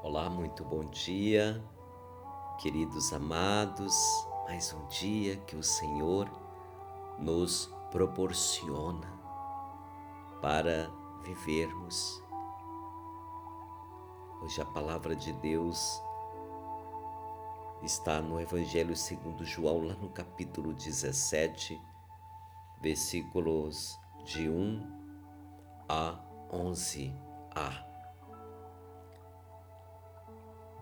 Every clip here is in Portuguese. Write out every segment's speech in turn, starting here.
Olá, muito bom dia, queridos amados. Mais um dia que o Senhor nos proporciona para vivermos. Hoje a palavra de Deus está no Evangelho segundo João, lá no capítulo 17, versículos de 1 a 11a.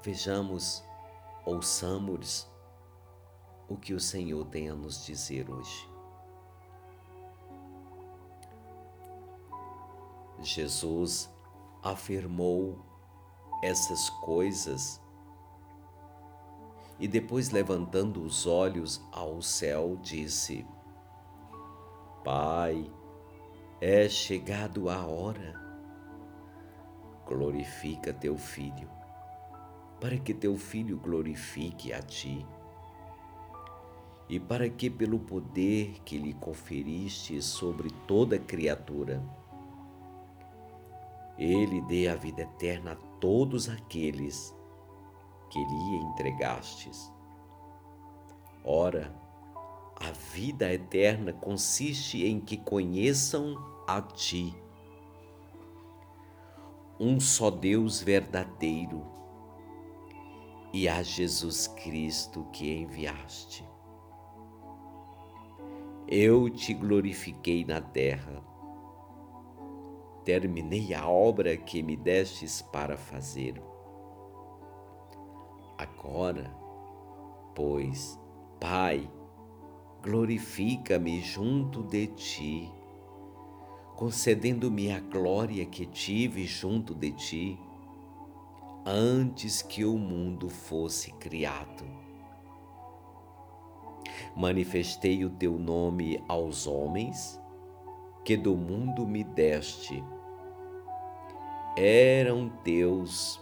Vejamos, ouçamos o que o Senhor tem a nos dizer hoje. Jesus afirmou essas coisas e depois, levantando os olhos ao céu, disse: Pai, é chegado a hora, glorifica teu filho para que teu filho glorifique a ti, e para que, pelo poder que lhe conferiste sobre toda criatura, ele dê a vida eterna a todos aqueles que lhe entregastes. Ora, a vida eterna consiste em que conheçam a ti, um só Deus verdadeiro e a Jesus Cristo que enviaste. Eu te glorifiquei na terra, terminei a obra que me destes para fazer. Agora, pois, Pai, glorifica-me junto de ti, concedendo-me a glória que tive junto de ti antes que o mundo fosse criado. Manifestei o teu nome aos homens que do mundo me deste. Eram teus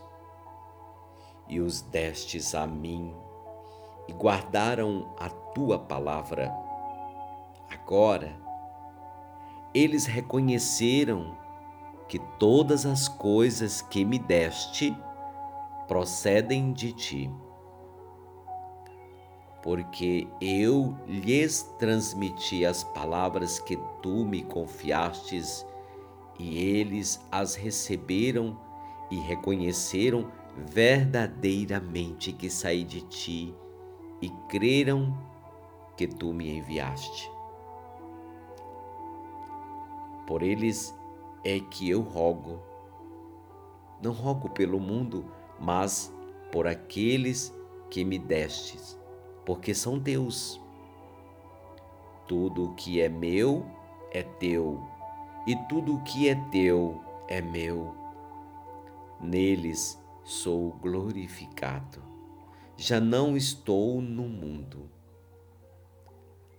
e os destes a mim e guardaram a tua palavra. Agora, eles reconheceram que todas as coisas que me deste procedem de ti. Porque eu lhes transmiti as palavras que tu me confiastes, e eles as receberam e reconheceram verdadeiramente que saí de ti e creram que tu me enviaste. Por eles é que eu rogo. Não rogo pelo mundo, mas por aqueles que me destes, porque são teus. Tudo o que é meu é teu, e tudo o que é teu é meu. Neles sou glorificado. Já não estou no mundo,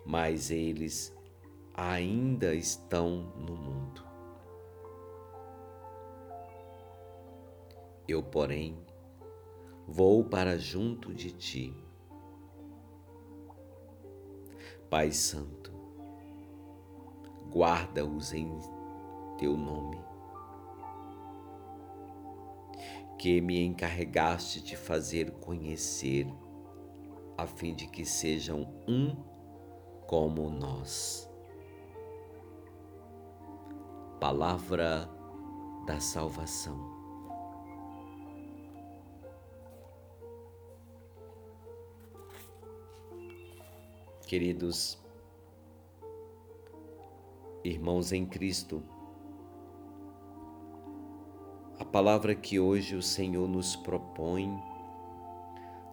mas eles ainda estão no mundo. Eu, porém, vou para junto de ti. Pai Santo, guarda-os em teu nome, que me encarregaste de fazer conhecer, a fim de que sejam um como nós. Palavra da salvação. Queridos irmãos em Cristo, a palavra que hoje o Senhor nos propõe,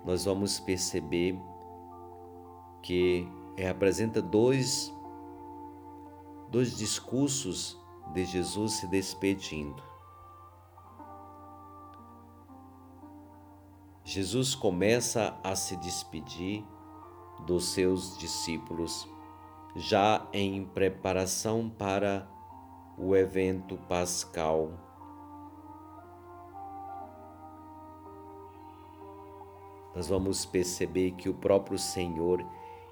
nós vamos perceber que apresenta dois, dois discursos de Jesus se despedindo. Jesus começa a se despedir dos seus discípulos, já em preparação para o evento pascal. Nós vamos perceber que o próprio Senhor,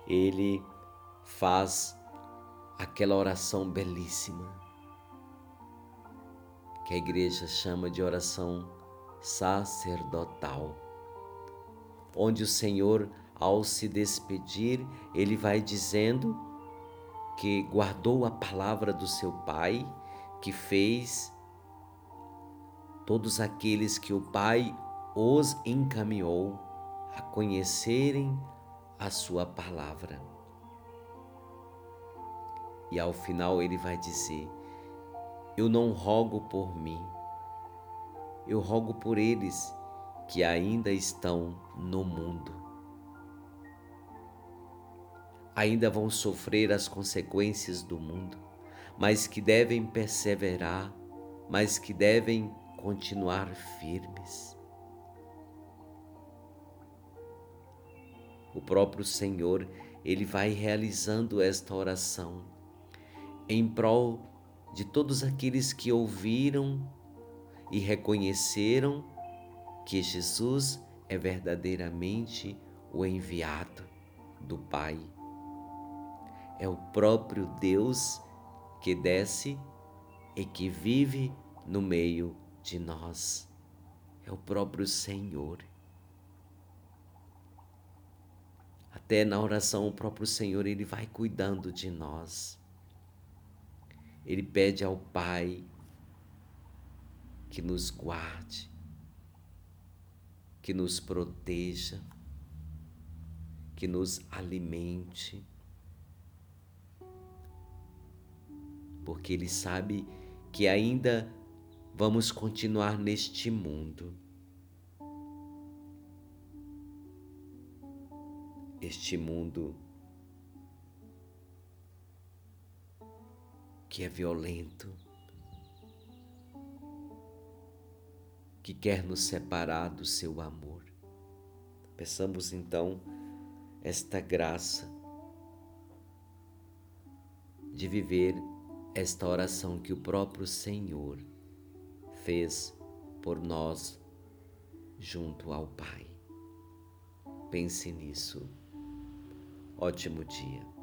ele faz aquela oração belíssima que a igreja chama de oração sacerdotal, onde o Senhor, ao se despedir, ele vai dizendo que guardou a palavra do seu Pai, que fez todos aqueles que o Pai os encaminhou a conhecerem a Sua palavra. E ao final ele vai dizer: Eu não rogo por mim, eu rogo por eles que ainda estão no mundo. Ainda vão sofrer as consequências do mundo, mas que devem perseverar, mas que devem continuar firmes. O próprio Senhor, ele vai realizando esta oração em prol de todos aqueles que ouviram e reconheceram que Jesus é verdadeiramente o enviado do Pai. É o próprio Deus que desce e que vive no meio de nós. É o próprio Senhor. Até na oração, o próprio Senhor, Ele vai cuidando de nós. Ele pede ao Pai que nos guarde, que nos proteja, que nos alimente, porque Ele sabe que ainda vamos continuar neste mundo. Este mundo que é violento, que quer nos separar do seu amor. Peçamos então esta graça de viver esta oração que o próprio Senhor fez por nós junto ao Pai. Pense nisso. Ótimo dia.